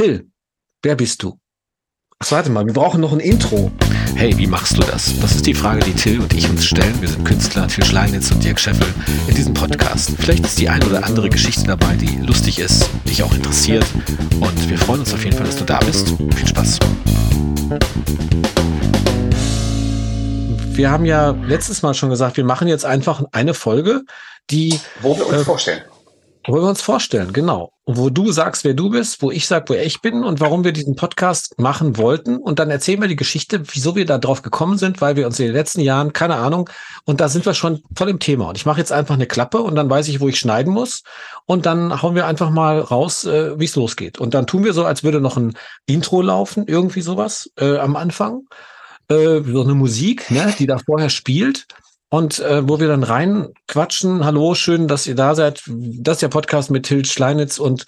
Till, wer bist du? Ach, warte mal, wir brauchen noch ein Intro. Hey, wie machst du das? Das ist die Frage, die Till und ich uns stellen. Wir sind Künstler, Till Schleinitz und Dirk Scheffel in diesem Podcast. Vielleicht ist die ein oder andere Geschichte dabei, die lustig ist, dich auch interessiert. Und wir freuen uns auf jeden Fall, dass du da bist. Viel Spaß. Wir haben ja letztes Mal schon gesagt, wir machen jetzt einfach eine Folge, die. Wo wir uns äh, vorstellen. Wo wir uns vorstellen, genau. Und wo du sagst, wer du bist, wo ich sag, wer ich bin und warum wir diesen Podcast machen wollten. Und dann erzählen wir die Geschichte, wieso wir da drauf gekommen sind, weil wir uns in den letzten Jahren, keine Ahnung, und da sind wir schon voll im Thema. Und ich mache jetzt einfach eine Klappe und dann weiß ich, wo ich schneiden muss. Und dann hauen wir einfach mal raus, äh, wie es losgeht. Und dann tun wir so, als würde noch ein Intro laufen, irgendwie sowas äh, am Anfang. Äh, so eine Musik, ne, die da vorher spielt. Und äh, wo wir dann rein quatschen, hallo, schön, dass ihr da seid. Das ist der Podcast mit Til Schleinitz und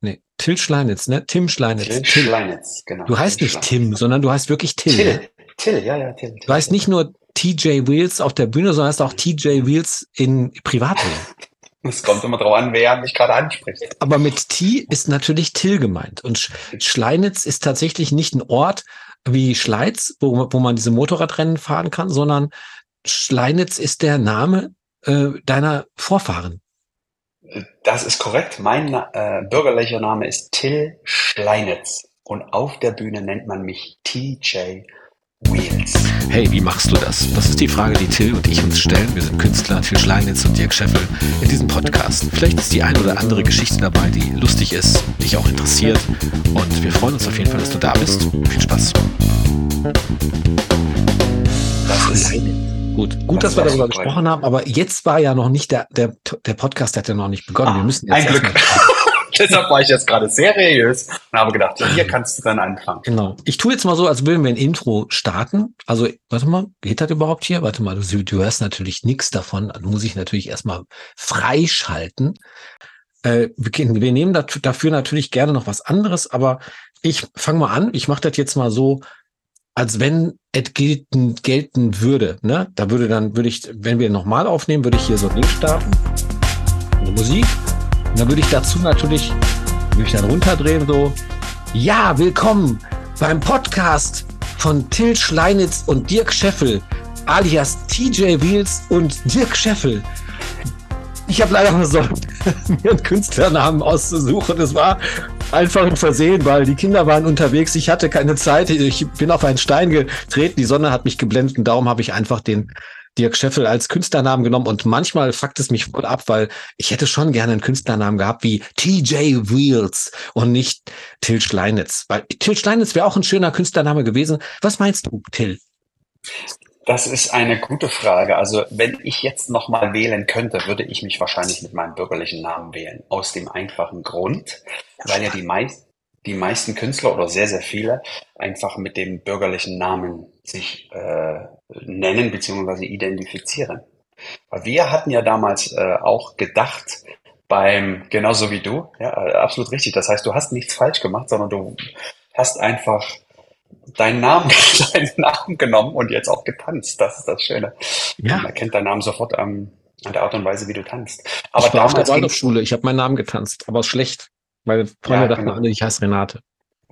nee, Til Schleinitz, ne? Tim Schleinitz. Til Schleinitz, genau. Du heißt Til nicht Tim, sondern du heißt wirklich Till. Till, ne? Till ja, ja, Till. Du heißt nicht nur TJ Wheels auf der Bühne, sondern heißt auch TJ Wheels in Privatleben. Es kommt immer drauf an, wer mich gerade anspricht. Aber mit T ist natürlich Till gemeint. Und Schleinitz ist tatsächlich nicht ein Ort wie Schleiz, wo, wo man diese Motorradrennen fahren kann, sondern Schleinitz ist der Name äh, deiner Vorfahren. Das ist korrekt. Mein äh, bürgerlicher Name ist Till Schleinitz. Und auf der Bühne nennt man mich TJ Wheels. Hey, wie machst du das? Das ist die Frage, die Till und ich uns stellen. Wir sind Künstler, Till Schleinitz und Dirk Scheffel in diesem Podcast. Vielleicht ist die ein oder andere Geschichte dabei, die lustig ist, dich auch interessiert. Und wir freuen uns auf jeden Fall, dass du da bist. Viel Spaß. Das ist Gut, gut, das dass wir darüber gesprochen haben, aber jetzt war ja noch nicht der, der, der Podcast hat ja noch nicht begonnen. Ah, wir müssen jetzt ein Glück. Deshalb war ich jetzt gerade seriös und habe gedacht, hier kannst du dann anfangen. Genau. Ich tue jetzt mal so, als würden wir ein Intro starten. Also, warte mal, geht das überhaupt hier? Warte mal, du, du hörst natürlich nichts davon. Also muss ich natürlich erstmal freischalten. Äh, wir, wir nehmen dafür natürlich gerne noch was anderes, aber ich fange mal an. Ich mache das jetzt mal so, als wenn es gelten, gelten würde. Ne? Da würde dann, würde ich, wenn wir nochmal aufnehmen, würde ich hier so ein Ding starten. Eine Musik. Und dann würde ich dazu natürlich, würde ich dann runterdrehen, so, ja, willkommen beim Podcast von Till Schleinitz und Dirk Scheffel, alias TJ Wheels und Dirk Scheffel. Ich habe leider versäumt, mir einen Künstlernamen auszusuchen. Es war einfach ein Versehen, weil die Kinder waren unterwegs. Ich hatte keine Zeit. Ich bin auf einen Stein getreten. Die Sonne hat mich geblendet und darum habe ich einfach den Dirk Scheffel als Künstlernamen genommen und manchmal fuckt es mich voll ab, weil ich hätte schon gerne einen Künstlernamen gehabt wie TJ Wheels und nicht Till Schleinitz. Weil Till Schleinitz wäre auch ein schöner Künstlername gewesen. Was meinst du, Till? Das ist eine gute Frage. Also wenn ich jetzt nochmal wählen könnte, würde ich mich wahrscheinlich mit meinem bürgerlichen Namen wählen. Aus dem einfachen Grund, weil ja die, meist, die meisten Künstler oder sehr, sehr viele einfach mit dem bürgerlichen Namen sich äh, nennen bzw. identifizieren. Weil wir hatten ja damals äh, auch gedacht, beim, genauso wie du, ja, absolut richtig. Das heißt, du hast nichts falsch gemacht, sondern du hast einfach deinen Namen, deinen Namen genommen und jetzt auch getanzt. Das ist das Schöne. Ja. Man erkennt deinen Namen sofort am, an der Art und Weise, wie du tanzt. Aber ich war auf der Waldorfschule, ich habe meinen Namen getanzt, aber schlecht. Meine Freunde ja, dachten genau. alle, ich heiße Renate.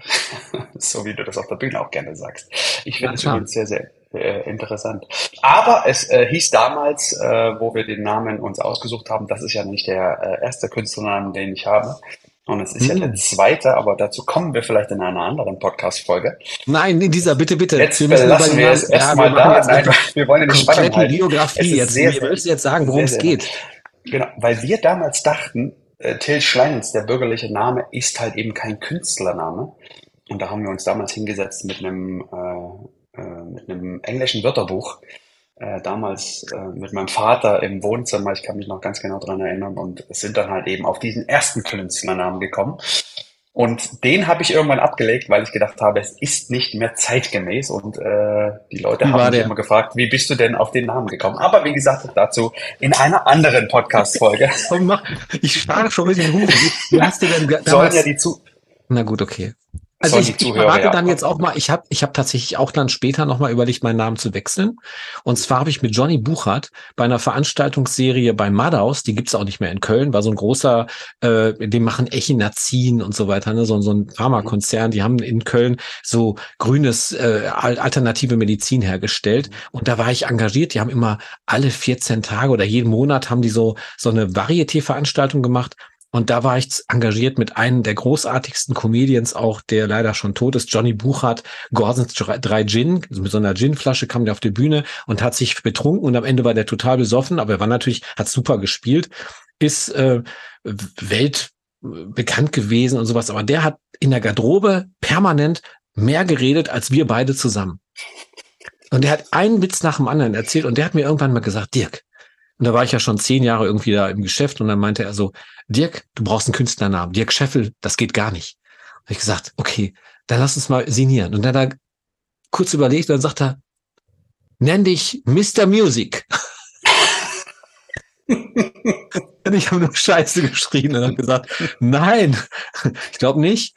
so wie du das auf der Bühne auch gerne sagst. Ich finde es übrigens sehr, sehr äh, interessant. Aber es äh, hieß damals, äh, wo wir den Namen uns ausgesucht haben, das ist ja nicht der äh, erste Künstlernamen, den ich habe. Und es ist hm. ja der zweite, aber dazu kommen wir vielleicht in einer anderen Podcast-Folge. Nein, in dieser, bitte, bitte. Jetzt wir müssen lassen wir es erstmal da. Nein, wir wollen eine Spannung halten. Biografie jetzt. Sehr, wir müssen jetzt sagen, worum es geht. Genau, weil wir damals dachten, äh, Till Schleinitz, der bürgerliche Name, ist halt eben kein Künstlername. Und da haben wir uns damals hingesetzt mit einem, äh, äh, mit einem englischen Wörterbuch äh, damals äh, mit meinem Vater im Wohnzimmer, ich kann mich noch ganz genau dran erinnern, und sind dann halt eben auf diesen ersten Künstlernamen gekommen. Und den habe ich irgendwann abgelegt, weil ich gedacht habe, es ist nicht mehr zeitgemäß und äh, die Leute wie haben mich immer gefragt, wie bist du denn auf den Namen gekommen? Aber wie gesagt, dazu in einer anderen Podcast-Folge. ich frage schon ein bisschen hoch. Wie hast du denn damals... Sollen ja die zu... Na gut, okay. Also ich, ich ja dann jetzt auch mal, ich habe ich hab tatsächlich auch dann später nochmal überlegt, meinen Namen zu wechseln. Und zwar habe ich mit Johnny Buchert bei einer Veranstaltungsserie bei Madaus, die gibt's auch nicht mehr in Köln, war so ein großer, äh, die machen Echinazin und so weiter, ne? so, so ein Pharmakonzern, die haben in Köln so grünes, äh, alternative Medizin hergestellt. Und da war ich engagiert, die haben immer alle 14 Tage oder jeden Monat haben die so, so eine Varieté-Veranstaltung gemacht. Und da war ich engagiert mit einem der großartigsten Comedians auch, der leider schon tot ist, Johnny Buchert, Gorsens drei Gin, mit so einer Ginflasche kam der auf die Bühne und hat sich betrunken und am Ende war der total besoffen, aber er war natürlich, hat super gespielt, ist äh, weltbekannt gewesen und sowas, aber der hat in der Garderobe permanent mehr geredet als wir beide zusammen. Und er hat einen Witz nach dem anderen erzählt und der hat mir irgendwann mal gesagt, Dirk, und da war ich ja schon zehn Jahre irgendwie da im Geschäft und dann meinte er so, Dirk, du brauchst einen Künstlernamen. Dirk Scheffel, das geht gar nicht. Und ich gesagt, okay, dann lass uns mal signieren. Und dann hat er kurz überlegt und dann sagt er, nenn dich Mr. Music. und ich habe nur Scheiße geschrien und habe gesagt, nein, ich glaube nicht.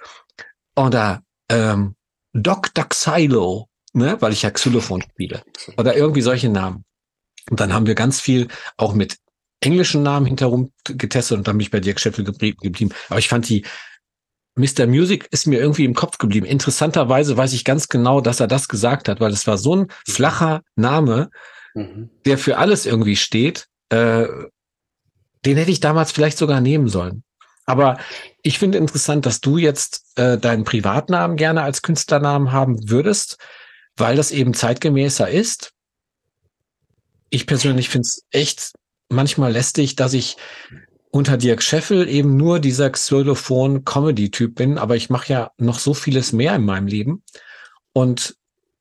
Oder ähm, Dr. Xylo, ne, weil ich ja Xylophon spiele. Oder irgendwie solche Namen. Und dann haben wir ganz viel auch mit englischen Namen hinterherum getestet und dann bin ich bei Dirk Scheffel geblieben. Aber ich fand die Mr. Music ist mir irgendwie im Kopf geblieben. Interessanterweise weiß ich ganz genau, dass er das gesagt hat, weil es war so ein flacher Name, mhm. der für alles irgendwie steht. Äh, den hätte ich damals vielleicht sogar nehmen sollen. Aber ich finde interessant, dass du jetzt äh, deinen Privatnamen gerne als Künstlernamen haben würdest, weil das eben zeitgemäßer ist ich persönlich finde es echt manchmal lästig, dass ich unter Dirk Scheffel eben nur dieser Xylophon-Comedy-Typ bin, aber ich mache ja noch so vieles mehr in meinem Leben und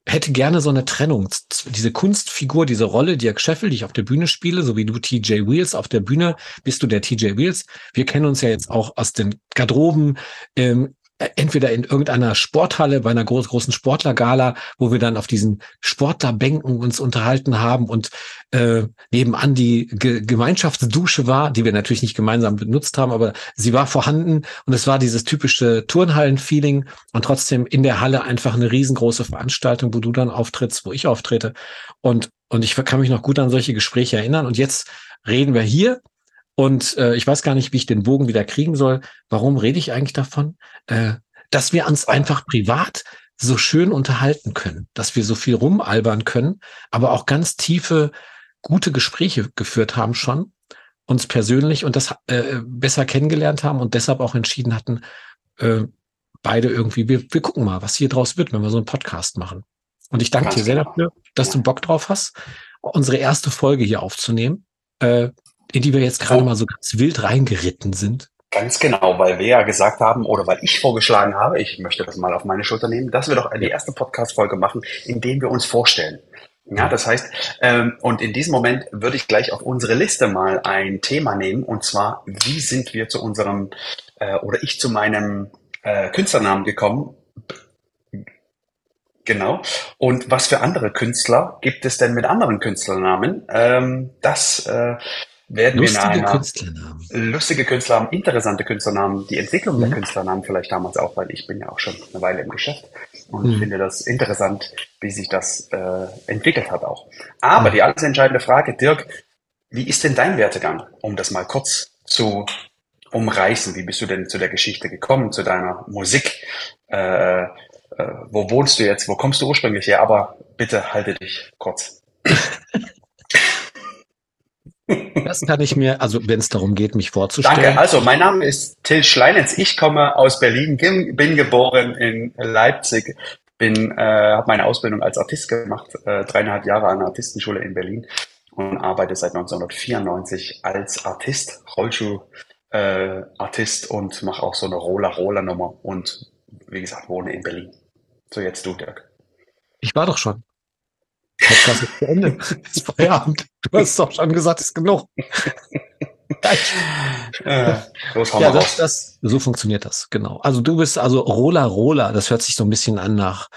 hätte gerne so eine Trennung. Diese Kunstfigur, diese Rolle Dirk Scheffel, die ich auf der Bühne spiele, so wie du TJ Wheels auf der Bühne, bist du der TJ Wheels. Wir kennen uns ja jetzt auch aus den Garderoben, ähm, entweder in irgendeiner Sporthalle bei einer groß, großen Sportlergala, wo wir dann auf diesen Sportlerbänken uns unterhalten haben und äh, nebenan die Ge Gemeinschaftsdusche war, die wir natürlich nicht gemeinsam benutzt haben, aber sie war vorhanden und es war dieses typische Turnhallen-Feeling und trotzdem in der Halle einfach eine riesengroße Veranstaltung, wo du dann auftrittst, wo ich auftrete. Und und ich kann mich noch gut an solche Gespräche erinnern und jetzt reden wir hier und äh, ich weiß gar nicht, wie ich den Bogen wieder kriegen soll. Warum rede ich eigentlich davon? Äh, dass wir uns einfach privat so schön unterhalten können, dass wir so viel rumalbern können, aber auch ganz tiefe, gute Gespräche geführt haben schon, uns persönlich und das äh, besser kennengelernt haben und deshalb auch entschieden hatten, äh, beide irgendwie, wir, wir gucken mal, was hier draus wird, wenn wir so einen Podcast machen. Und ich danke dir sehr dafür, dass du Bock drauf hast, unsere erste Folge hier aufzunehmen. Äh, in die wir jetzt gerade oh. mal so ganz wild reingeritten sind. Ganz genau, weil wir ja gesagt haben oder weil ich vorgeschlagen habe, ich möchte das mal auf meine Schulter nehmen, dass wir doch die erste Podcast-Folge machen, in dem wir uns vorstellen. Ja, das heißt, ähm, und in diesem Moment würde ich gleich auf unsere Liste mal ein Thema nehmen, und zwar, wie sind wir zu unserem, äh, oder ich zu meinem äh, Künstlernamen gekommen? Genau. Und was für andere Künstler gibt es denn mit anderen Künstlernamen? Ähm, das äh, werden lustige wir Künstlernamen. lustige Künstlernamen, interessante Künstlernamen, die Entwicklung mhm. der Künstlernamen vielleicht damals auch, weil ich bin ja auch schon eine Weile im Geschäft und mhm. finde das interessant, wie sich das äh, entwickelt hat auch. Aber mhm. die alles entscheidende Frage, Dirk, wie ist denn dein Wertegang, um das mal kurz zu umreißen? Wie bist du denn zu der Geschichte gekommen, zu deiner Musik? Äh, äh, wo wohnst du jetzt? Wo kommst du ursprünglich her? Aber bitte halte dich kurz. Das kann ich mir, also wenn es darum geht, mich vorzustellen. Danke. Also mein Name ist Till Schleinitz. Ich komme aus Berlin, bin geboren in Leipzig, bin, äh, habe meine Ausbildung als Artist gemacht, äh, dreieinhalb Jahre an der Artistenschule in Berlin und arbeite seit 1994 als Artist, Rollschuh-Artist äh, und mache auch so eine Roller-Roller-Nummer und wie gesagt wohne in Berlin. So jetzt du, Dirk. Ich war doch schon. Podcast ist zu Ende. ist Feierabend. Du hast doch schon gesagt, ist genug. äh, ja, das, das, so funktioniert das, genau. Also du bist also Rola Rola, das hört sich so ein bisschen an nach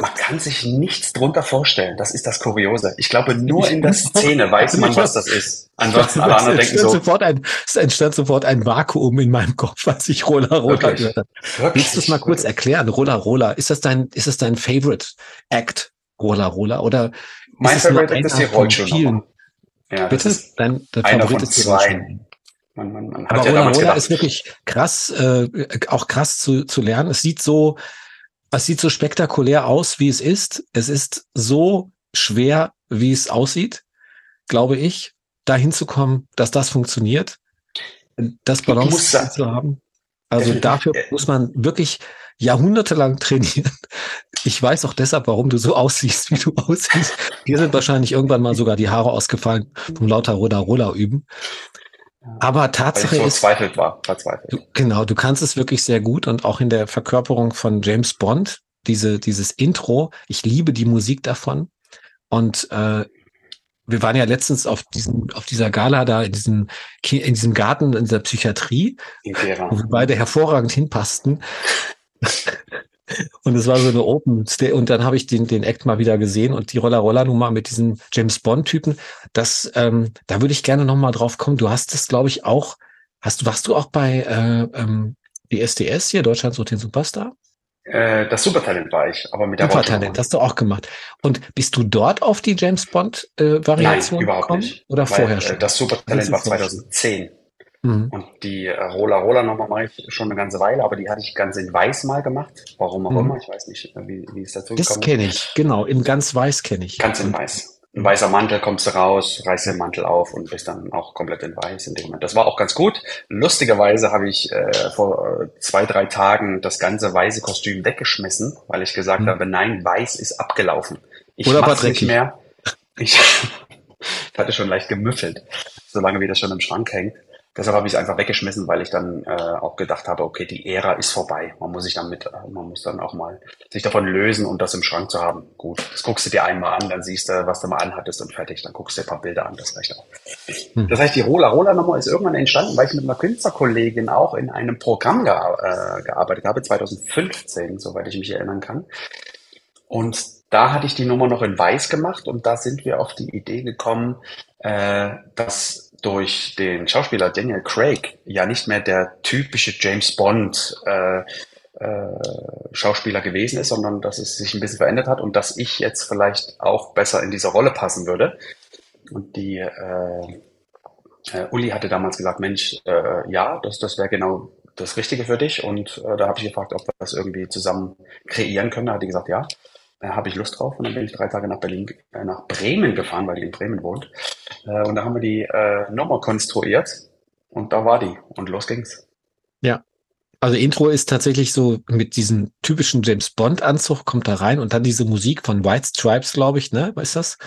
Man kann sich nichts drunter vorstellen. Das ist das Kuriose. Ich glaube, nur in der Szene weiß man, was das ist. Ansonsten alle anderen denken so. Sofort ein, es entstand sofort ein Vakuum in meinem Kopf, als ich Roller Roller gehört habe. Willst du es mal kurz erklären? Roller Roller. Ist das dein, ist das dein Favorite Act? Roller Roller? Oder mein Favorite Act ist die Rollschuhnummer. Ja, Bitte? Dein, dein Favorit ist die Rollschuhnummer. Man, man, man Aber ja Roller Roller ist wirklich krass, äh, auch krass zu, zu lernen. Es sieht so, es sieht so spektakulär aus, wie es ist. Es ist so schwer, wie es aussieht, glaube ich, dahin zu kommen, dass das funktioniert, das Balance zu haben. Also äh, dafür äh, muss man wirklich jahrhundertelang trainieren. Ich weiß auch deshalb, warum du so aussiehst, wie du aussiehst. Hier sind wahrscheinlich irgendwann mal sogar die Haare ausgefallen vom lauter Roller Roller üben. Aber Tatsache so ist, verzweifelt war, verzweifelt. Du, genau, du kannst es wirklich sehr gut und auch in der Verkörperung von James Bond, diese, dieses Intro, ich liebe die Musik davon. Und äh, wir waren ja letztens auf diesem, auf dieser Gala da in diesem, in diesem Garten in der Psychiatrie, wo wir beide hervorragend hinpassten. Und es war so eine Open Stay. Und dann habe ich den, den Act mal wieder gesehen und die Roller-Roller-Nummer mit diesem James Bond-Typen. Das, ähm, da würde ich gerne nochmal drauf kommen. Du hast es, glaube ich, auch, hast du, warst du auch bei äh, ähm, die SDS hier, Deutschland sucht den Superstar? Äh, das Supertalent war ich, aber mit der Supertalent hast du auch gemacht. Und bist du dort auf die James Bond äh, Variation Nein, überhaupt gekommen? Nicht. Oder Weil, vorher äh, schon? Äh, das Supertalent war 2010. Mhm. Und die äh, Roller Roller Nummer mache ich schon eine ganze Weile, aber die hatte ich ganz in weiß mal gemacht. Warum auch mhm. immer, ich weiß nicht, äh, wie, wie es dazu gekommen ist. Das kenne ich, genau, in ganz weiß kenne ich. Ganz in weiß. Ein weißer Mantel, kommst du raus, reißt den Mantel auf und bist dann auch komplett in weiß in dem Moment. Das war auch ganz gut. Lustigerweise habe ich äh, vor äh, zwei, drei Tagen das ganze weiße Kostüm weggeschmissen, weil ich gesagt mhm. habe, nein, weiß ist abgelaufen. Ich Oder mach's nicht mehr. Ich, ich hatte schon leicht gemüffelt, solange wie das schon im Schrank hängt. Deshalb habe ich es einfach weggeschmissen, weil ich dann äh, auch gedacht habe, okay, die Ära ist vorbei. Man muss sich damit, äh, man muss dann auch mal sich davon lösen und das im Schrank zu haben. Gut, das guckst du dir einmal an, dann siehst du, was du mal anhattest und fertig. Dann guckst du dir ein paar Bilder an, das reicht auch. Hm. Das heißt, die Rola Rola Nummer ist irgendwann entstanden, weil ich mit einer Künstlerkollegin auch in einem Programm ge äh, gearbeitet habe, 2015, soweit ich mich erinnern kann. Und da hatte ich die Nummer noch in Weiß gemacht und da sind wir auf die Idee gekommen, äh, dass durch den Schauspieler Daniel Craig ja nicht mehr der typische James Bond äh, äh, Schauspieler gewesen ist, sondern dass es sich ein bisschen verändert hat und dass ich jetzt vielleicht auch besser in diese Rolle passen würde. Und die äh, äh, Uli hatte damals gesagt, Mensch, äh, ja, das, das wäre genau das Richtige für dich. Und äh, da habe ich gefragt, ob wir das irgendwie zusammen kreieren können. Da hat die gesagt, ja äh, habe ich Lust drauf. Und dann bin ich drei Tage nach Berlin, äh, nach Bremen gefahren, weil die in Bremen wohnt. Äh, und da haben wir die äh, Nummer konstruiert und da war die und los ging's. Ja. Also Intro ist tatsächlich so mit diesem typischen James Bond Anzug kommt da rein und dann diese Musik von White Stripes, glaube ich, ne? Was ist das?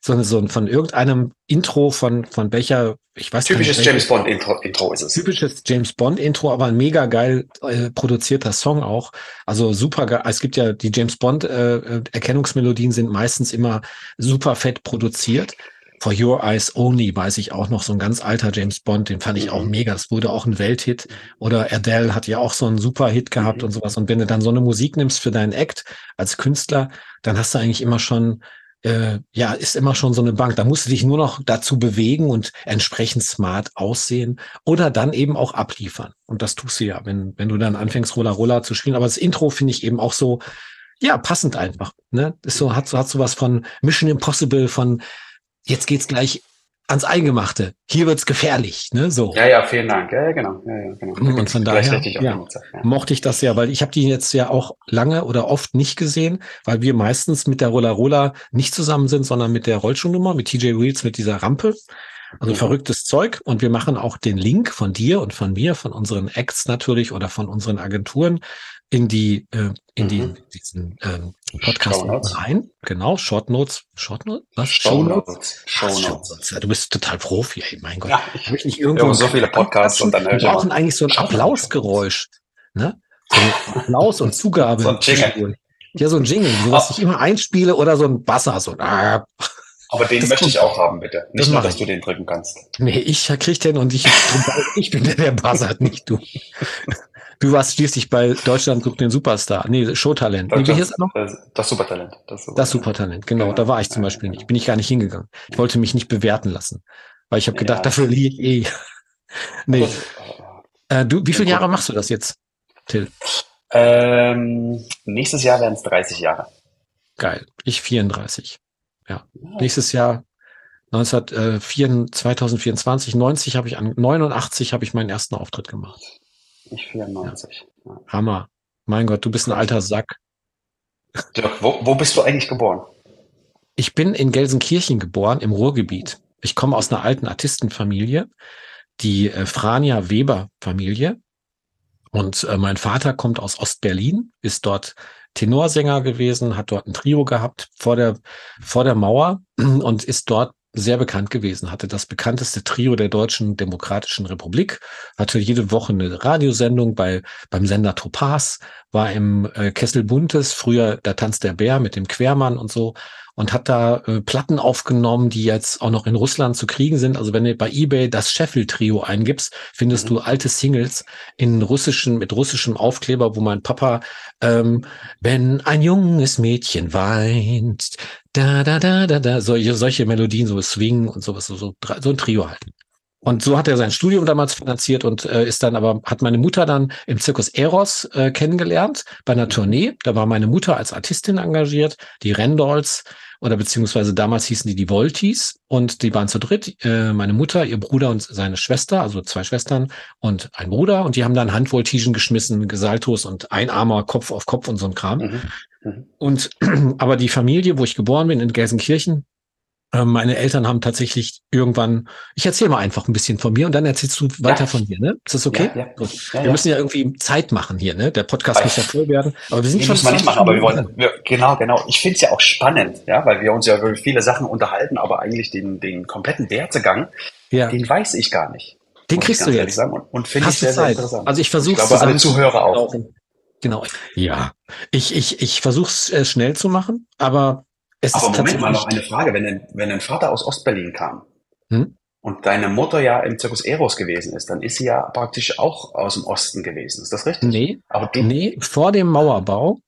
So, so von irgendeinem Intro von, von welcher, ich weiß Typisches nicht, James Bond Intro, Intro ist es. Typisches James Bond Intro, aber ein mega geil äh, produzierter Song auch. Also super geil. Es gibt ja die James Bond äh, äh Erkennungsmelodien sind meistens immer super fett produziert. For Your Eyes Only weiß ich auch noch, so ein ganz alter James Bond, den fand ich auch mhm. mega. Das wurde auch ein Welthit. Oder Adele hat ja auch so einen super Hit gehabt mhm. und sowas. Und wenn du dann so eine Musik nimmst für deinen Act als Künstler, dann hast du eigentlich immer schon äh, ja, ist immer schon so eine Bank. Da musst du dich nur noch dazu bewegen und entsprechend smart aussehen oder dann eben auch abliefern. Und das tust du ja, wenn, wenn du dann anfängst, Roller Roller zu spielen. Aber das Intro finde ich eben auch so, ja, passend einfach. Ne? Ist so, hat so, hat so was von Mission Impossible, von jetzt geht's gleich ans Eingemachte. Hier wird's gefährlich, ne? So. Ja, ja, vielen Dank. Ja, genau. Ja, ja, genau. Und von daher ja, ja. mochte ich das ja, weil ich habe die jetzt ja auch lange oder oft nicht gesehen, weil wir meistens mit der Roller Roller nicht zusammen sind, sondern mit der Rollschuhnummer, mit TJ Wheels, mit dieser Rampe. Also ja. verrücktes Zeug. Und wir machen auch den Link von dir und von mir, von unseren Acts natürlich oder von unseren Agenturen in die äh, in die mhm. diesen ähm, Podcast rein. Genau, Short Notes. Short Notes? Was? Show Notes. Show Notes. Ja, du bist total Profi, ey, mein Gott. Ja, ich, ich nicht irgendwo so viele Podcasts und dann Wir brauchen eigentlich so ein Applausgeräusch. Ne? So ein Applaus und Zugabe. so ein Jingle. Ja, so ein Jingle, so was ich immer einspiele oder so ein Basser, so ein aber den das möchte ich auch haben, bitte. Nicht das nur, dass ich. du den drücken kannst. Nee, ich krieg den und ich, ich bin der, der buzzert, nicht du. Du warst schließlich bei Deutschland sucht den Superstar. Nee, Showtalent. Nee, wie noch? Das Supertalent. Das Supertalent, das Supertalent genau. genau. Da war ich zum Beispiel nicht. Bin ich gar nicht hingegangen. Ich wollte mich nicht bewerten lassen. Weil ich habe gedacht, ja. dafür liege ich eh. nee. Das, äh, du, wie viele Jahre machst du das jetzt, Till? Ähm, nächstes Jahr werden es 30 Jahre. Geil. Ich 34. Ja. ja. Nächstes Jahr 1904, 2024, 90 habe ich an, 89 habe ich meinen ersten Auftritt gemacht. Ich 94. Ja. Hammer. Mein Gott, du bist ein alter Sack. Dirk, wo, wo bist du eigentlich geboren? Ich bin in Gelsenkirchen geboren, im Ruhrgebiet. Ich komme aus einer alten Artistenfamilie, die äh, Frania Weber Familie. Und äh, mein Vater kommt aus Ostberlin, ist dort Tenorsänger gewesen, hat dort ein Trio gehabt vor der, vor der Mauer und ist dort sehr bekannt gewesen, hatte das bekannteste Trio der Deutschen Demokratischen Republik, hatte jede Woche eine Radiosendung bei, beim Sender Topaz, war im äh, Kessel Buntes, früher der Tanz der Bär mit dem Quermann und so und hat da äh, Platten aufgenommen, die jetzt auch noch in Russland zu kriegen sind. Also wenn du bei eBay das Sheffield Trio eingibst, findest mhm. du alte Singles in russischen mit russischem Aufkleber, wo mein Papa ähm, wenn ein junges Mädchen weint, da da da da da solche solche Melodien, so Swing und sowas, so so, so ein Trio halten. Und so hat er sein Studium damals finanziert und äh, ist dann aber, hat meine Mutter dann im Zirkus Eros äh, kennengelernt bei einer Tournee. Da war meine Mutter als Artistin engagiert, die Rendolls oder beziehungsweise damals hießen die die Voltis und die waren zu dritt, äh, meine Mutter, ihr Bruder und seine Schwester, also zwei Schwestern und ein Bruder und die haben dann Handvoltigen geschmissen, Gesaltos und Einarmer Kopf auf Kopf und so ein Kram. Mhm. Mhm. Und aber die Familie, wo ich geboren bin in Gelsenkirchen, meine Eltern haben tatsächlich irgendwann, ich erzähle mal einfach ein bisschen von mir und dann erzählst du weiter ja. von dir, ne? Ist das okay? Ja, ja. wir müssen ja irgendwie Zeit machen hier, ne? Der Podcast muss ja voll werden. Aber wir sind schon. Muss man nicht machen, aber wir wollen, wir, genau, genau. Ich finde es ja auch spannend, ja, weil wir uns ja über viele Sachen unterhalten, aber eigentlich den, den kompletten Wertegang, ja. den weiß ich gar nicht. Den kriegst du jetzt. Sagen. Und, und finde ich sehr, sehr interessant. Also ich versuche es. alle Zuhörer auch. Genau. Ja. Ich, ich, ich versuche es äh, schnell zu machen, aber es Aber Moment mal noch eine Frage. Wenn ein, wenn ein Vater aus Ostberlin kam hm? und deine Mutter ja im Zirkus Eros gewesen ist, dann ist sie ja praktisch auch aus dem Osten gewesen. Ist das richtig? Nee, Aber nee vor dem Mauerbau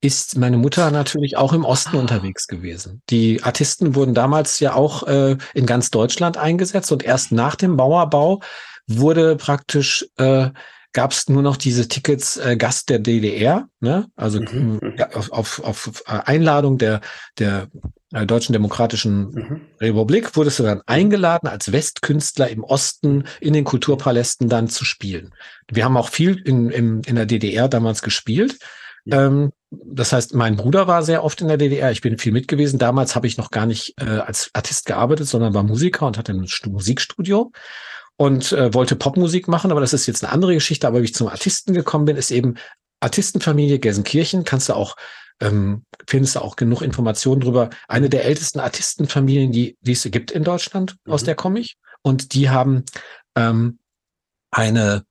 ist meine Mutter natürlich auch im Osten ah. unterwegs gewesen. Die Artisten wurden damals ja auch äh, in ganz Deutschland eingesetzt und erst nach dem Mauerbau wurde praktisch äh, gab es nur noch diese Tickets äh, Gast der DDR, ne? also mhm. mhm. ja, auf, auf, auf äh, Einladung der, der äh, Deutschen Demokratischen mhm. Republik wurdest du dann eingeladen, als Westkünstler im Osten in den Kulturpalästen dann zu spielen. Wir haben auch viel in, in, in der DDR damals gespielt. Ja. Ähm, das heißt, mein Bruder war sehr oft in der DDR. Ich bin viel mit gewesen. Damals habe ich noch gar nicht äh, als Artist gearbeitet, sondern war Musiker und hatte ein Musikstudio und äh, wollte Popmusik machen, aber das ist jetzt eine andere Geschichte. Aber wie ich zum Artisten gekommen bin, ist eben Artistenfamilie Gelsenkirchen. Kannst du auch ähm, findest du auch genug Informationen drüber. Eine der ältesten Artistenfamilien, die, die es gibt in Deutschland, mhm. aus der komme ich. Und die haben ähm, eine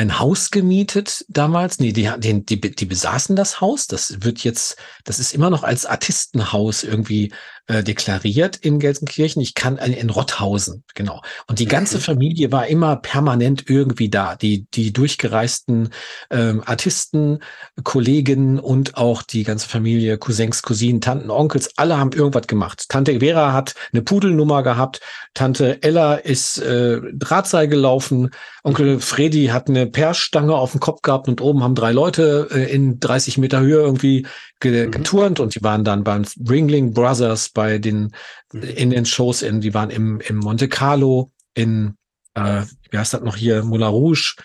ein Haus gemietet damals. Nee, die, die, die, die besaßen das Haus. Das wird jetzt, das ist immer noch als Artistenhaus irgendwie äh, deklariert in Gelsenkirchen. Ich kann äh, in Rotthausen, genau. Und die ganze. Familie war immer permanent irgendwie da. Die, die durchgereisten ähm, Artisten, Kollegen und auch die ganze Familie, Cousins, Cousinen, Tanten, Onkels, alle haben irgendwas gemacht. Tante Vera hat eine Pudelnummer gehabt. Tante Ella ist äh, Drahtseil gelaufen. Onkel Freddy hat eine Perstange auf dem Kopf gehabt und oben haben drei Leute äh, in 30 Meter Höhe irgendwie mhm. geturnt und die waren dann beim Ringling Brothers bei den mhm. in den Shows in, die waren im, im Monte Carlo, in äh, wie heißt das noch hier, Moulin Rouge.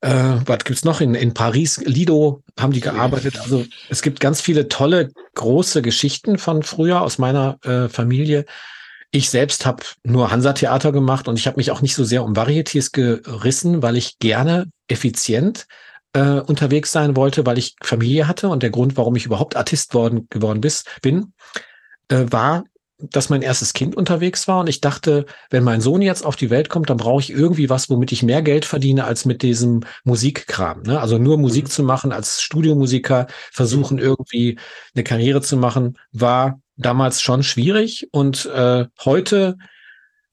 Äh, was gibt's noch? In, in Paris, Lido haben die gearbeitet. Also es gibt ganz viele tolle, große Geschichten von früher aus meiner äh, Familie. Ich selbst habe nur Hansa-Theater gemacht und ich habe mich auch nicht so sehr um Varietés gerissen, weil ich gerne effizient äh, unterwegs sein wollte, weil ich Familie hatte und der Grund, warum ich überhaupt Artist worden, geworden bis, bin, äh, war, dass mein erstes Kind unterwegs war und ich dachte, wenn mein Sohn jetzt auf die Welt kommt, dann brauche ich irgendwie was, womit ich mehr Geld verdiene als mit diesem Musikkram. Ne? Also nur Musik mhm. zu machen als Studiomusiker, versuchen irgendwie eine Karriere zu machen, war damals schon schwierig und äh, heute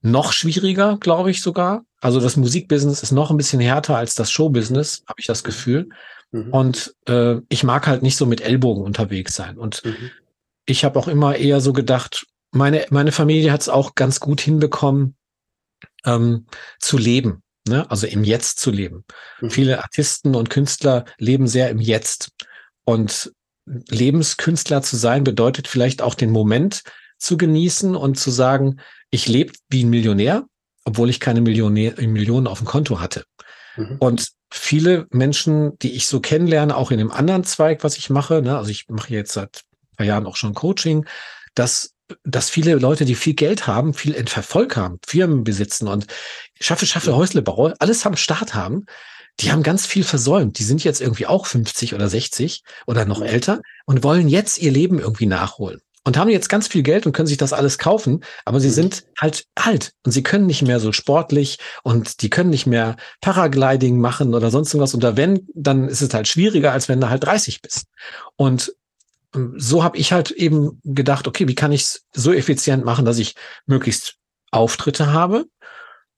noch schwieriger, glaube ich sogar. Also das Musikbusiness ist noch ein bisschen härter als das Showbusiness, habe ich das Gefühl. Mhm. Und äh, ich mag halt nicht so mit Ellbogen unterwegs sein. Und mhm. ich habe auch immer eher so gedacht, meine, meine Familie hat es auch ganz gut hinbekommen, ähm, zu leben. Ne? Also im Jetzt zu leben. Mhm. Viele Artisten und Künstler leben sehr im Jetzt. Und Lebenskünstler zu sein bedeutet vielleicht auch den Moment zu genießen und zu sagen, ich lebe wie ein Millionär, obwohl ich keine Millionär, Millionen auf dem Konto hatte. Mhm. Und viele Menschen, die ich so kennenlerne, auch in dem anderen Zweig, was ich mache, ne, also ich mache jetzt seit ein paar Jahren auch schon Coaching, dass, dass viele Leute, die viel Geld haben, viel Erfolg haben, Firmen besitzen und schaffe, schaffe, Häusle baue, alles am Start haben, die haben ganz viel versäumt. Die sind jetzt irgendwie auch 50 oder 60 oder noch älter und wollen jetzt ihr Leben irgendwie nachholen und haben jetzt ganz viel Geld und können sich das alles kaufen, aber sie mhm. sind halt alt und sie können nicht mehr so sportlich und die können nicht mehr Paragliding machen oder sonst irgendwas. Und da wenn, dann ist es halt schwieriger, als wenn du halt 30 bist. Und ähm, so habe ich halt eben gedacht, okay, wie kann ich es so effizient machen, dass ich möglichst Auftritte habe,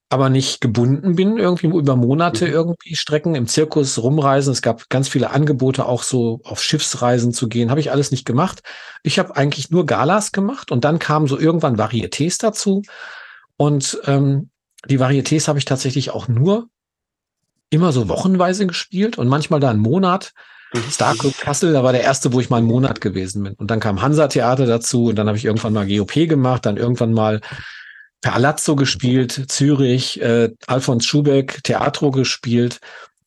aber nicht gebunden bin, irgendwie über Monate mhm. irgendwie Strecken im Zirkus rumreisen. Es gab ganz viele Angebote, auch so auf Schiffsreisen zu gehen. Habe ich alles nicht gemacht. Ich habe eigentlich nur Galas gemacht und dann kamen so irgendwann Varietés dazu. Und ähm, die Varietés habe ich tatsächlich auch nur immer so wochenweise gespielt und manchmal da einen Monat. Mhm. Star Club Kassel, da war der erste, wo ich mal einen Monat gewesen bin. Und dann kam Hansa Theater dazu und dann habe ich irgendwann mal GOP gemacht, dann irgendwann mal Palazzo gespielt, Zürich, äh, Alfons Schubeck, Theatro gespielt.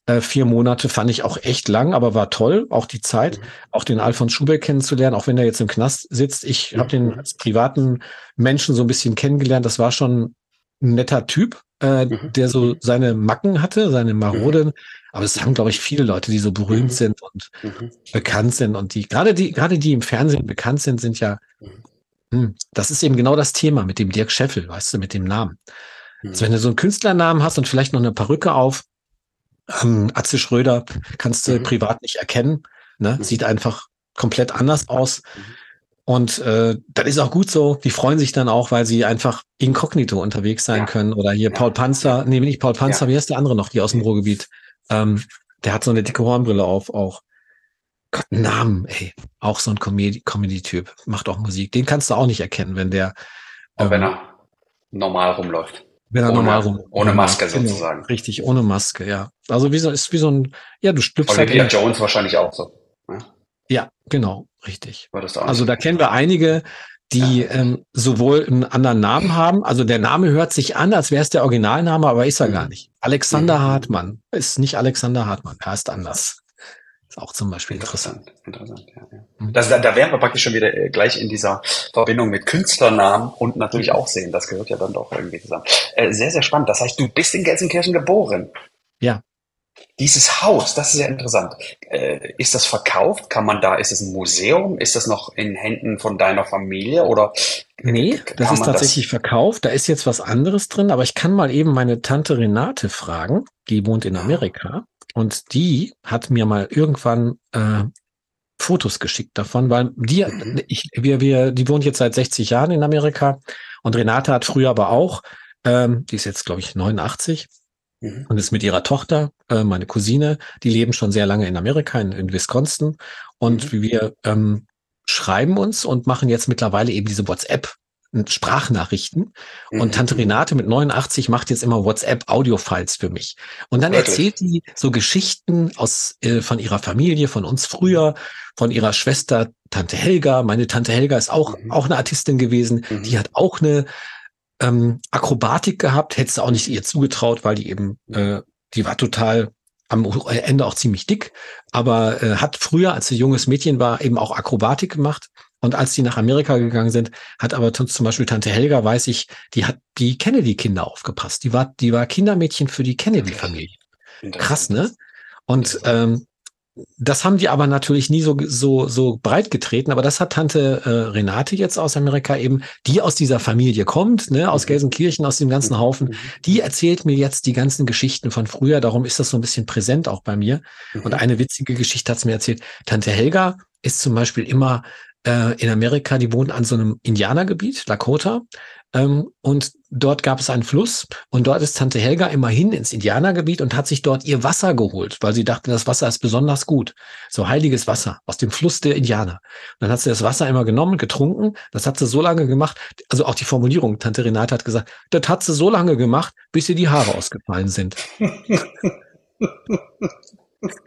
Äh, vier Monate fand ich auch echt lang, aber war toll, auch die Zeit, mhm. auch den Alfons Schubeck kennenzulernen, auch wenn er jetzt im Knast sitzt. Ich mhm. habe den als privaten Menschen so ein bisschen kennengelernt. Das war schon ein netter Typ, äh, mhm. der so seine Macken hatte, seine Maroden. Mhm. Aber es haben, glaube ich, viele Leute, die so berühmt mhm. sind und mhm. bekannt sind und die, gerade die, gerade die im Fernsehen bekannt sind, sind ja das ist eben genau das Thema mit dem Dirk Scheffel, weißt du, mit dem Namen. Mhm. Also wenn du so einen Künstlernamen hast und vielleicht noch eine Perücke auf, ähm, Atze Schröder kannst du mhm. privat nicht erkennen, ne? Mhm. sieht einfach komplett anders aus. Mhm. Und äh, das ist auch gut so. Die freuen sich dann auch, weil sie einfach inkognito unterwegs sein ja. können. Oder hier ja. Paul Panzer, nee, nicht Paul Panzer, ja. wie heißt der andere noch, die aus dem Ruhrgebiet? Ähm, der hat so eine dicke Hornbrille auf auch. Gott, Namen, ey. Auch so ein Comedy-Typ. Macht auch Musik. Den kannst du auch nicht erkennen, wenn der. Ähm, wenn er normal rumläuft. Wenn er ohne, normal rum. Ohne Maske genau, sozusagen. Richtig, ohne Maske, ja. Also wie so, ist wie so ein, ja, du stüpfst Olivia halt. Jones wahrscheinlich auch so. Ne? Ja, genau, richtig. Also da kennen wir einige, die ja. ähm, sowohl einen anderen Namen haben. Also der Name hört sich an, als wäre es der Originalname, aber ist er mhm. gar nicht. Alexander mhm. Hartmann ist nicht Alexander Hartmann, er ist anders auch zum Beispiel interessant. Interessant, ja. ja. Mhm. Das, da, da wären wir praktisch schon wieder äh, gleich in dieser Verbindung mit Künstlernamen und natürlich auch sehen. Das gehört ja dann doch irgendwie zusammen. Äh, sehr, sehr spannend. Das heißt, du bist in Gelsenkirchen geboren. Ja. Dieses Haus, das ist sehr interessant. Äh, ist das verkauft? Kann man da, ist es ein Museum? Ist das noch in Händen von deiner Familie oder? Nee, das ist tatsächlich das verkauft. Da ist jetzt was anderes drin, aber ich kann mal eben meine Tante Renate fragen. Die wohnt in Amerika. Und die hat mir mal irgendwann äh, Fotos geschickt davon, weil die, mhm. ich, wir, wir, die wohnt jetzt seit 60 Jahren in Amerika und Renate hat früher aber auch, ähm, die ist jetzt, glaube ich, 89 mhm. und ist mit ihrer Tochter, äh, meine Cousine, die leben schon sehr lange in Amerika, in, in Wisconsin. Und mhm. wir ähm, schreiben uns und machen jetzt mittlerweile eben diese WhatsApp Sprachnachrichten. Mhm. Und Tante Renate mit 89 macht jetzt immer WhatsApp-Audio-Files für mich. Und dann Wirklich? erzählt die so Geschichten aus äh, von ihrer Familie, von uns früher, von ihrer Schwester Tante Helga. Meine Tante Helga ist auch, mhm. auch eine Artistin gewesen. Mhm. Die hat auch eine ähm, Akrobatik gehabt, hätte sie auch nicht ihr zugetraut, weil die eben, äh, die war total am Ende auch ziemlich dick, aber äh, hat früher, als sie junges Mädchen war, eben auch Akrobatik gemacht. Und als die nach Amerika gegangen sind, hat aber zum Beispiel Tante Helga, weiß ich, die hat die Kennedy-Kinder aufgepasst. Die war, die war Kindermädchen für die Kennedy-Familie. Krass, ne? Und ähm, das haben die aber natürlich nie so, so, so breit getreten, aber das hat Tante äh, Renate jetzt aus Amerika eben, die aus dieser Familie kommt, ne, aus mhm. Gelsenkirchen, aus dem ganzen Haufen, mhm. die erzählt mir jetzt die ganzen Geschichten von früher, darum ist das so ein bisschen präsent auch bei mir. Und mhm. eine witzige Geschichte hat's mir erzählt, Tante Helga ist zum Beispiel immer äh, in Amerika, die wohnen an so einem Indianergebiet, Lakota. Ähm, und dort gab es einen Fluss und dort ist Tante Helga immer hin ins Indianergebiet und hat sich dort ihr Wasser geholt, weil sie dachte, das Wasser ist besonders gut. So heiliges Wasser aus dem Fluss der Indianer. Und dann hat sie das Wasser immer genommen, getrunken. Das hat sie so lange gemacht. Also auch die Formulierung, Tante Renate hat gesagt, das hat sie so lange gemacht, bis ihr die Haare ausgefallen sind.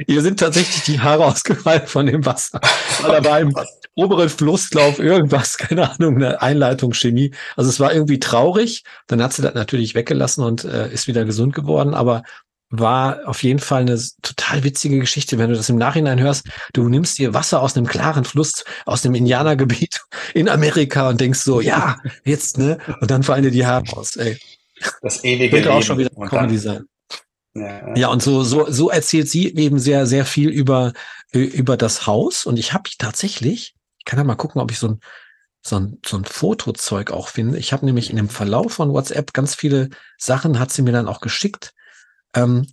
Ihr sind tatsächlich die Haare ausgefallen von dem Wasser. Weil da war im oberen Flusslauf irgendwas, keine Ahnung, eine Einleitung Chemie. Also es war irgendwie traurig. Dann hat sie das natürlich weggelassen und äh, ist wieder gesund geworden. Aber war auf jeden Fall eine total witzige Geschichte, wenn du das im Nachhinein hörst. Du nimmst dir Wasser aus einem klaren Fluss, aus dem Indianergebiet in Amerika und denkst so, ja, jetzt, ne? Und dann fallen dir die Haare aus, ey. Das ewige Könnte auch schon wieder Comedy sein. Ja, ja, und so, so, so erzählt sie eben sehr, sehr viel über, über das Haus. Und ich habe tatsächlich, ich kann ja mal gucken, ob ich so ein, so ein, so ein Fotozeug auch finde. Ich habe nämlich in dem Verlauf von WhatsApp ganz viele Sachen, hat sie mir dann auch geschickt. Ähm,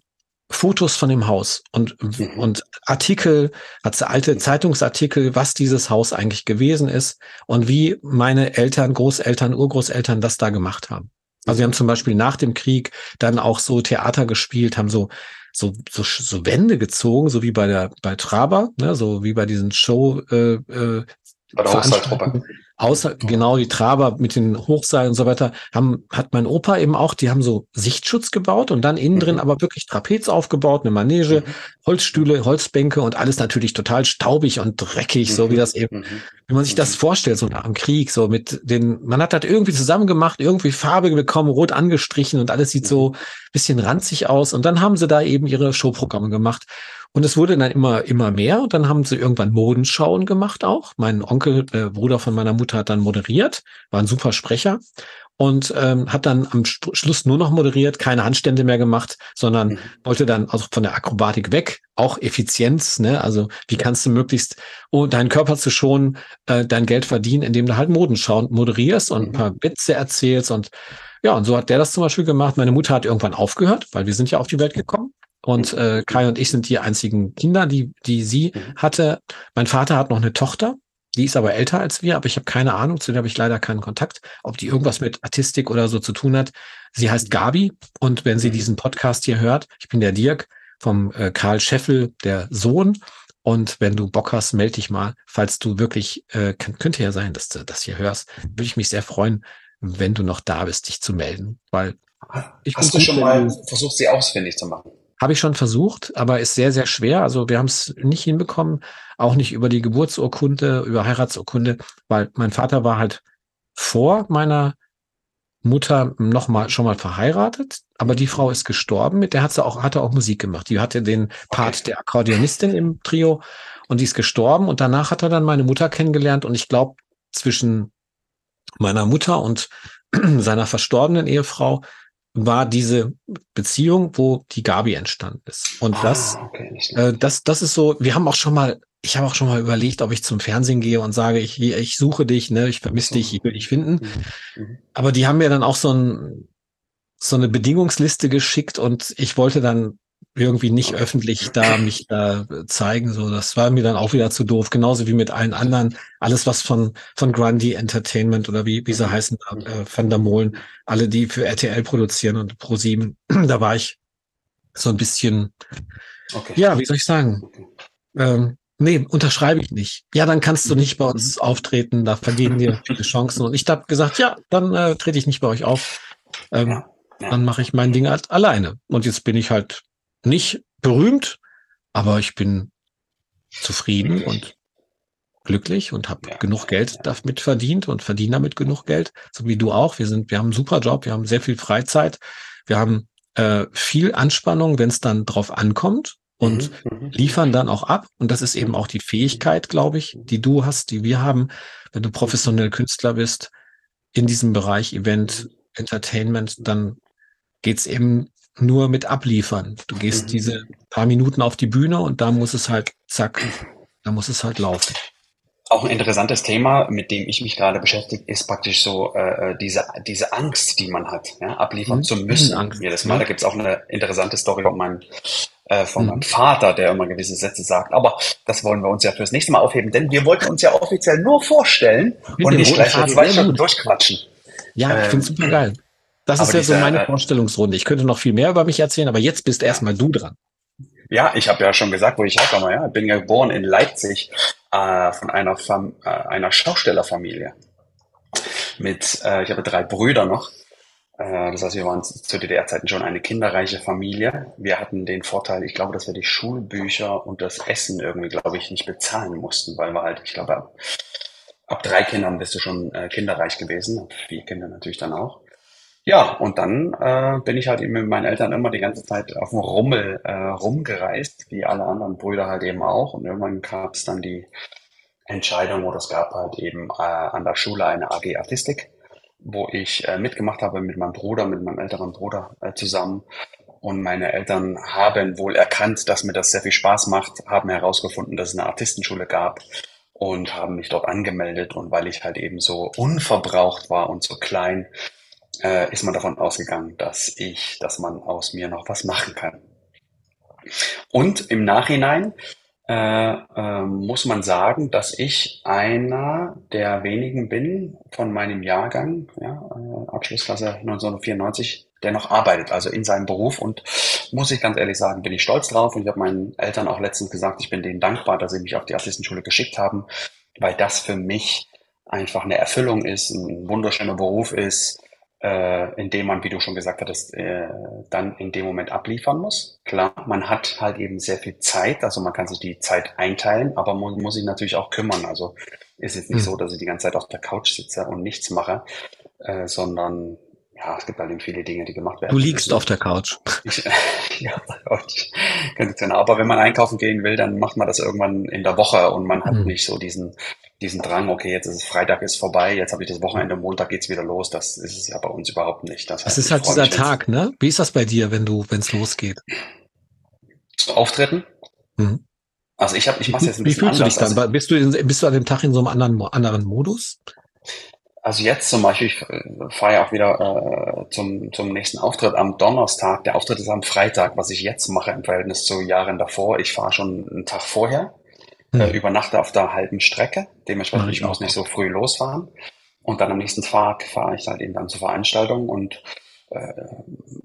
Fotos von dem Haus und, mhm. und Artikel, hat sie alte Zeitungsartikel, was dieses Haus eigentlich gewesen ist und wie meine Eltern, Großeltern, Urgroßeltern das da gemacht haben. Also wir haben zum Beispiel nach dem Krieg dann auch so Theater gespielt, haben so so, so, so Wände gezogen, so wie bei der bei Traber, ne, so wie bei diesen Show äh, äh, bei der Veranstaltungen außer genau die Traber mit den Hochseilen und so weiter, haben, hat mein Opa eben auch, die haben so Sichtschutz gebaut und dann innen drin mhm. aber wirklich Trapez aufgebaut, eine Manege, mhm. Holzstühle, Holzbänke und alles natürlich total staubig und dreckig, mhm. so wie mhm. das eben, wie man sich das vorstellt, so nach dem Krieg, so mit den, man hat das irgendwie zusammen gemacht, irgendwie Farbe bekommen, rot angestrichen und alles sieht so bisschen ranzig aus und dann haben sie da eben ihre Showprogramme gemacht. Und es wurde dann immer, immer mehr. Und dann haben sie irgendwann Modenschauen gemacht auch. Mein Onkel, der Bruder von meiner Mutter, hat dann moderiert, war ein super Sprecher und ähm, hat dann am Schluss nur noch moderiert, keine Handstände mehr gemacht, sondern mhm. wollte dann also von der Akrobatik weg, auch Effizienz, ne? Also wie kannst du möglichst, oh, deinen Körper zu schonen, äh, dein Geld verdienen, indem du halt Modenschauen moderierst und ein paar mhm. Witze erzählst und ja, und so hat der das zum Beispiel gemacht. Meine Mutter hat irgendwann aufgehört, weil wir sind ja auf die Welt gekommen. Und äh, Kai und ich sind die einzigen Kinder, die, die sie mhm. hatte. Mein Vater hat noch eine Tochter, die ist aber älter als wir, aber ich habe keine Ahnung, zu der habe ich leider keinen Kontakt, ob die irgendwas mit Artistik oder so zu tun hat. Sie heißt Gabi und wenn sie mhm. diesen Podcast hier hört, ich bin der Dirk vom äh, Karl Scheffel, der Sohn. Und wenn du Bock hast, melde dich mal, falls du wirklich, äh, kann, könnte ja sein, dass du das hier hörst, würde ich mich sehr freuen, wenn du noch da bist, dich zu melden, weil ich Hast du schon mal versucht, sie ausfindig zu machen? Habe ich schon versucht, aber ist sehr, sehr schwer. Also wir haben es nicht hinbekommen, auch nicht über die Geburtsurkunde, über Heiratsurkunde, weil mein Vater war halt vor meiner Mutter noch mal schon mal verheiratet, aber die Frau ist gestorben, mit der hat sie auch hatte auch Musik gemacht. Die hatte den Part okay. der Akkordeonistin im Trio und die ist gestorben und danach hat er dann meine Mutter kennengelernt und ich glaube zwischen meiner Mutter und seiner verstorbenen Ehefrau war diese Beziehung, wo die Gabi entstanden ist. Und ah, das, okay, äh, das, das ist so, wir haben auch schon mal, ich habe auch schon mal überlegt, ob ich zum Fernsehen gehe und sage, ich, ich suche dich, ne, ich vermisse dich, ich will dich finden. Mhm. mhm. Aber die haben mir dann auch so ein, so eine Bedingungsliste geschickt und ich wollte dann irgendwie nicht öffentlich da mich da zeigen. So, das war mir dann auch wieder zu doof. Genauso wie mit allen anderen. Alles, was von, von Grundy Entertainment oder wie, wie sie heißen, äh, Van der Molen, alle, die für RTL produzieren und Pro7, da war ich so ein bisschen, okay. ja, wie soll ich sagen? Ähm, nee, unterschreibe ich nicht. Ja, dann kannst du nicht bei uns mhm. auftreten, da vergehen dir viele Chancen. Und ich habe gesagt, ja, dann äh, trete ich nicht bei euch auf. Ähm, ja, ja. Dann mache ich mein Ding halt alleine. Und jetzt bin ich halt nicht berühmt, aber ich bin zufrieden und glücklich und habe ja, genug Geld damit verdient und verdiene damit genug Geld, so wie du auch. Wir sind, wir haben einen super Job, wir haben sehr viel Freizeit, wir haben äh, viel Anspannung, wenn es dann drauf ankommt und mhm, mhm, liefern dann auch ab. Und das ist eben auch die Fähigkeit, glaube ich, die du hast, die wir haben, wenn du professionell Künstler bist in diesem Bereich Event, Entertainment, dann geht's eben nur mit abliefern. Du gehst mhm. diese paar Minuten auf die Bühne und da muss es halt, zack, da muss es halt laufen. Auch ein interessantes Thema, mit dem ich mich gerade beschäftige, ist praktisch so äh, äh diese, diese Angst, die man hat, ja, abliefern mhm. zu müssen. Angst, jedes Mal. Ja. Da gibt es auch eine interessante Story von meinem äh, von mhm. meinem Vater, der immer gewisse Sätze sagt. Aber das wollen wir uns ja fürs nächste Mal aufheben, denn wir wollten uns ja offiziell nur vorstellen und nicht gleich zwei Stunden durchquatschen. Ja, ich ähm, finde es super geil. Das ist ja so meine äh, Vorstellungsrunde. Ich könnte noch viel mehr über mich erzählen, aber jetzt bist erstmal du dran. Ja, ich habe ja schon gesagt, wo ich herkomme. Ja, ich bin ja geboren in Leipzig äh, von einer, Fam äh, einer Schaustellerfamilie. Mit, äh, ich habe drei Brüder noch. Äh, das heißt, wir waren zu DDR-Zeiten schon eine kinderreiche Familie. Wir hatten den Vorteil, ich glaube, dass wir die Schulbücher und das Essen irgendwie, glaube ich, nicht bezahlen mussten, weil wir halt, ich glaube, ab, ab drei Kindern bist du schon äh, kinderreich gewesen, ab vier Kinder natürlich dann auch. Ja, und dann äh, bin ich halt eben mit meinen Eltern immer die ganze Zeit auf dem Rummel äh, rumgereist, wie alle anderen Brüder halt eben auch. Und irgendwann gab es dann die Entscheidung, oder es gab halt eben äh, an der Schule eine AG Artistik, wo ich äh, mitgemacht habe mit meinem Bruder, mit meinem älteren Bruder äh, zusammen. Und meine Eltern haben wohl erkannt, dass mir das sehr viel Spaß macht, haben herausgefunden, dass es eine Artistenschule gab und haben mich dort angemeldet. Und weil ich halt eben so unverbraucht war und so klein, äh, ist man davon ausgegangen, dass ich, dass man aus mir noch was machen kann. Und im Nachhinein äh, äh, muss man sagen, dass ich einer der wenigen bin von meinem Jahrgang, ja, äh, Abschlussklasse 1994, der noch arbeitet, also in seinem Beruf. Und muss ich ganz ehrlich sagen, bin ich stolz drauf. Und ich habe meinen Eltern auch letztens gesagt, ich bin denen dankbar, dass sie mich auf die Artistenschule geschickt haben, weil das für mich einfach eine Erfüllung ist, ein wunderschöner Beruf ist, äh, indem man, wie du schon gesagt hattest, äh, dann in dem Moment abliefern muss. Klar, man hat halt eben sehr viel Zeit, also man kann sich die Zeit einteilen, aber man muss sich natürlich auch kümmern. Also ist jetzt nicht mhm. so, dass ich die ganze Zeit auf der Couch sitze und nichts mache, äh, sondern ja, es gibt halt eben viele Dinge, die gemacht werden. Du liegst auf der Couch. Ich, ja, aber wenn man einkaufen gehen will, dann macht man das irgendwann in der Woche und man hat mhm. nicht so diesen diesen Drang, okay, jetzt ist es Freitag ist vorbei, jetzt habe ich das Wochenende, Montag geht's wieder los. Das ist es ja bei uns überhaupt nicht. Das, heißt, das ist halt dieser Tag, ne? Wie ist das bei dir, wenn du, wenn es losgeht? Zu Auftreten? Mhm. Also ich habe, ich mache jetzt ein bisschen Wie fühlst anders. du dich dann? Also, bist du, in, bist du an dem Tag in so einem anderen, anderen Modus? Also jetzt zum Beispiel, ich äh, fahre ja auch wieder äh, zum, zum nächsten Auftritt am Donnerstag. Der Auftritt ist am Freitag, was ich jetzt mache im Verhältnis zu Jahren davor. Ich fahre schon einen Tag vorher hm. äh, übernachte auf der halben Strecke. Dementsprechend ich muss nicht so früh losfahren. Und dann am nächsten Tag fahre ich halt eben dann zur Veranstaltung und äh,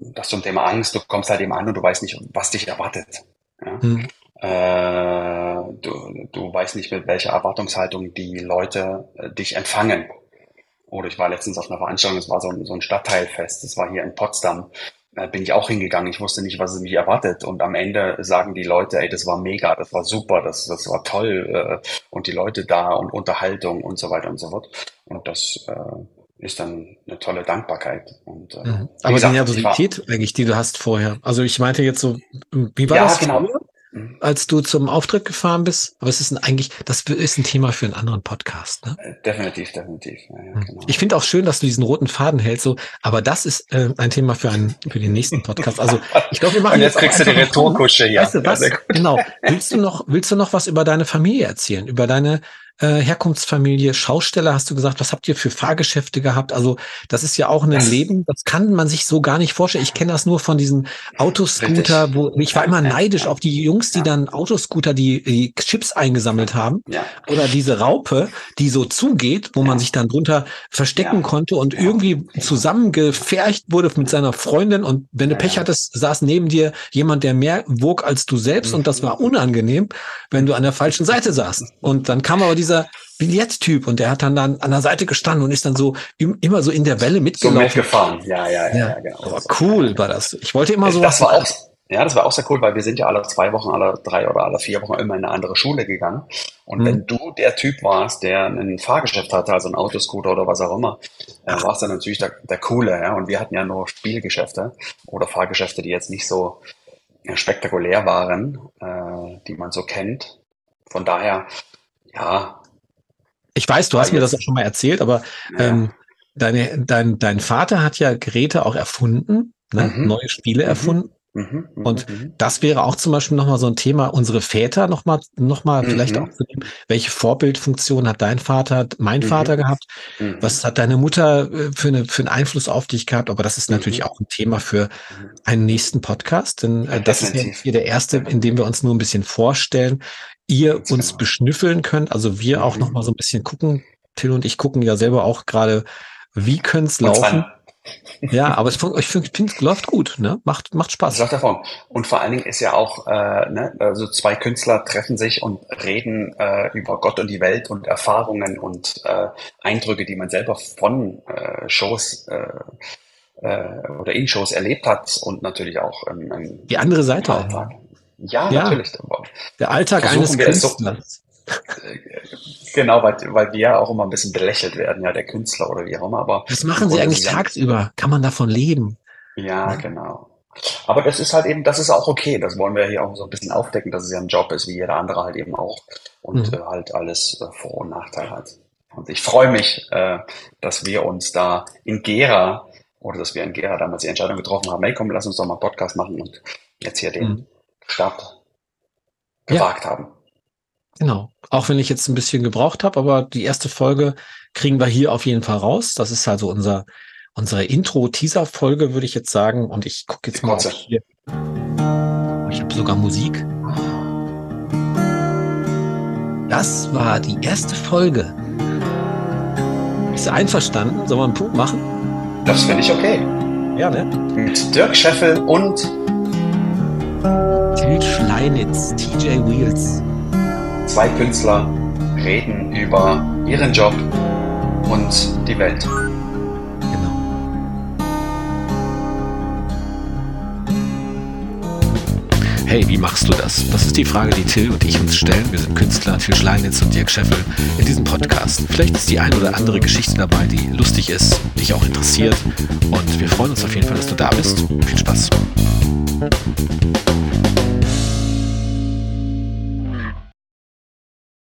das zum Thema Angst, du kommst halt eben an und du weißt nicht, was dich erwartet. Ja? Hm. Äh, du, du weißt nicht, mit welcher Erwartungshaltung die Leute äh, dich empfangen. Oder ich war letztens auf einer Veranstaltung, es war so ein, so ein Stadtteilfest, das war hier in Potsdam bin ich auch hingegangen. Ich wusste nicht, was es mich erwartet. Und am Ende sagen die Leute, ey, das war mega, das war super, das, das war toll. Äh, und die Leute da und Unterhaltung und so weiter und so fort. Und das äh, ist dann eine tolle Dankbarkeit. Und, äh, mhm. Aber gesagt, die Nervosität eigentlich, die du hast vorher. Also ich meinte jetzt so, wie war ja, das? Genau. Früher? Als du zum Auftritt gefahren bist. Aber es ist ein, eigentlich, das ist ein Thema für einen anderen Podcast. Ne? Äh, definitiv, definitiv. Ja, ja, hm. genau. Ich finde auch schön, dass du diesen roten Faden hältst. So, aber das ist äh, ein Thema für einen für den nächsten Podcast. Also ich glaube, wir machen Und jetzt, jetzt kriegst du die Retourkusche hier. Weißt du, was? Genau. Willst du noch willst du noch was über deine Familie erzählen? Über deine äh, Herkunftsfamilie, Schausteller, hast du gesagt, was habt ihr für Fahrgeschäfte gehabt? Also das ist ja auch ein das Leben, das kann man sich so gar nicht vorstellen. Ich kenne das nur von diesen Autoscooter, wo ich war immer neidisch auf die Jungs, die dann Autoscooter, die, die Chips eingesammelt haben. Ja. Oder diese Raupe, die so zugeht, wo man sich dann drunter verstecken ja. konnte und irgendwie zusammengefercht wurde mit seiner Freundin. Und wenn du Pech hattest, saß neben dir jemand, der mehr wog als du selbst. Und das war mhm. unangenehm, wenn du an der falschen Seite saßt. Und dann kam aber die dieser Billetttyp und der hat dann, dann an der Seite gestanden und ist dann so immer so in der Welle mitgelaufen. So mitgefahren, ja, ja, ja, ja genau. Aber cool war das. Ich wollte immer so. Das war auch, ja, das war auch sehr cool, weil wir sind ja alle zwei Wochen, alle drei oder alle vier Wochen immer in eine andere Schule gegangen. Und mhm. wenn du der Typ warst, der ein Fahrgeschäft hatte, also ein Autoscooter oder was auch immer, dann warst du natürlich der, der Coole, ja. Und wir hatten ja nur Spielgeschäfte oder Fahrgeschäfte, die jetzt nicht so spektakulär waren, äh, die man so kennt. Von daher ja. Ich weiß, du hast mir das auch schon mal erzählt, aber ja. ähm, deine, dein, dein Vater hat ja Geräte auch erfunden, ne? mhm. neue Spiele mhm. erfunden. Mhm, mhm, und mhm. das wäre auch zum Beispiel nochmal so ein Thema, unsere Väter nochmal, noch mal mhm. vielleicht auch zu nehmen. Welche Vorbildfunktion hat dein Vater, mein. Vater gehabt? Was hat deine Mutter äh, für, eine, für einen Einfluss auf dich gehabt? Aber das ist natürlich auch ein Thema für einen nächsten Podcast, denn äh, das ist jetzt hier der erste, in dem wir uns nur ein bisschen vorstellen. Ihr uns genau. beschnüffeln könnt, also wir auch nochmal so ein bisschen gucken. Till und ich gucken ja selber auch gerade, wie könnte es laufen? Ja, aber es, ich finde, es läuft gut, ne? Macht, macht Spaß. läuft davon. Und vor allen Dingen ist ja auch, äh, ne, also zwei Künstler treffen sich und reden äh, über Gott und die Welt und Erfahrungen und äh, Eindrücke, die man selber von äh, Shows äh, äh, oder in Shows erlebt hat und natürlich auch ähm, ähm, die andere Seite auch. Ja, ja, natürlich. Der Alltag eines Künstlers. Genau, weil, weil wir ja auch immer ein bisschen belächelt werden, ja, der Künstler oder wie auch immer. Aber Was machen Sie eigentlich tagsüber? Kann man davon leben? Ja, ja, genau. Aber das ist halt eben, das ist auch okay. Das wollen wir hier auch so ein bisschen aufdecken, dass es ja ein Job ist, wie jeder andere halt eben auch. Und mhm. äh, halt alles äh, Vor- und Nachteil hat. Und ich freue mich, äh, dass wir uns da in Gera oder dass wir in Gera damals die Entscheidung getroffen haben, hey komm, lass uns doch mal einen Podcast machen und jetzt hier den mhm. Start gewagt ja. haben. Genau. Auch wenn ich jetzt ein bisschen gebraucht habe, aber die erste Folge kriegen wir hier auf jeden Fall raus. Das ist also unser, unsere Intro-Teaser-Folge, würde ich jetzt sagen. Und ich gucke jetzt mal hier. Ich habe sogar Musik. Das war die erste Folge. Bist du einverstanden? Sollen wir einen Punkt machen? Das finde ich okay. Ja, ne? Mit Dirk Scheffel und Til Schleinitz, TJ Wheels. Zwei Künstler reden über ihren Job und die Welt. Genau. Hey, wie machst du das? Das ist die Frage, die Till und ich uns stellen. Wir sind Künstler, Till Schleinitz und Dirk Scheffel in diesem Podcast. Vielleicht ist die ein oder andere Geschichte dabei, die lustig ist, dich auch interessiert. Und wir freuen uns auf jeden Fall, dass du da bist. Viel Spaß. Thank you.